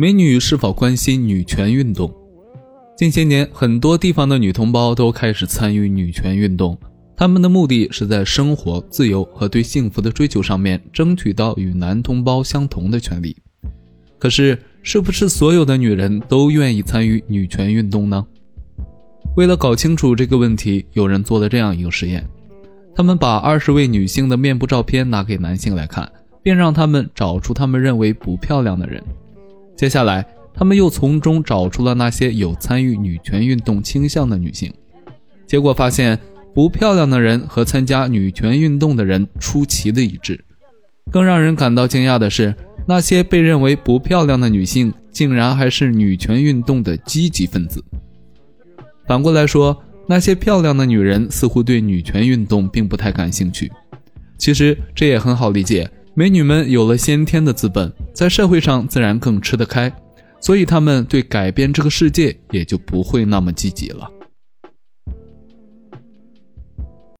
美女是否关心女权运动？近些年，很多地方的女同胞都开始参与女权运动，她们的目的是在生活、自由和对幸福的追求上面争取到与男同胞相同的权利。可是，是不是所有的女人都愿意参与女权运动呢？为了搞清楚这个问题，有人做了这样一个实验：他们把二十位女性的面部照片拿给男性来看，便让他们找出他们认为不漂亮的人。接下来，他们又从中找出了那些有参与女权运动倾向的女性。结果发现，不漂亮的人和参加女权运动的人出奇的一致。更让人感到惊讶的是，那些被认为不漂亮的女性，竟然还是女权运动的积极分子。反过来说，那些漂亮的女人似乎对女权运动并不太感兴趣。其实这也很好理解，美女们有了先天的资本，在社会上自然更吃得开，所以他们对改变这个世界也就不会那么积极了。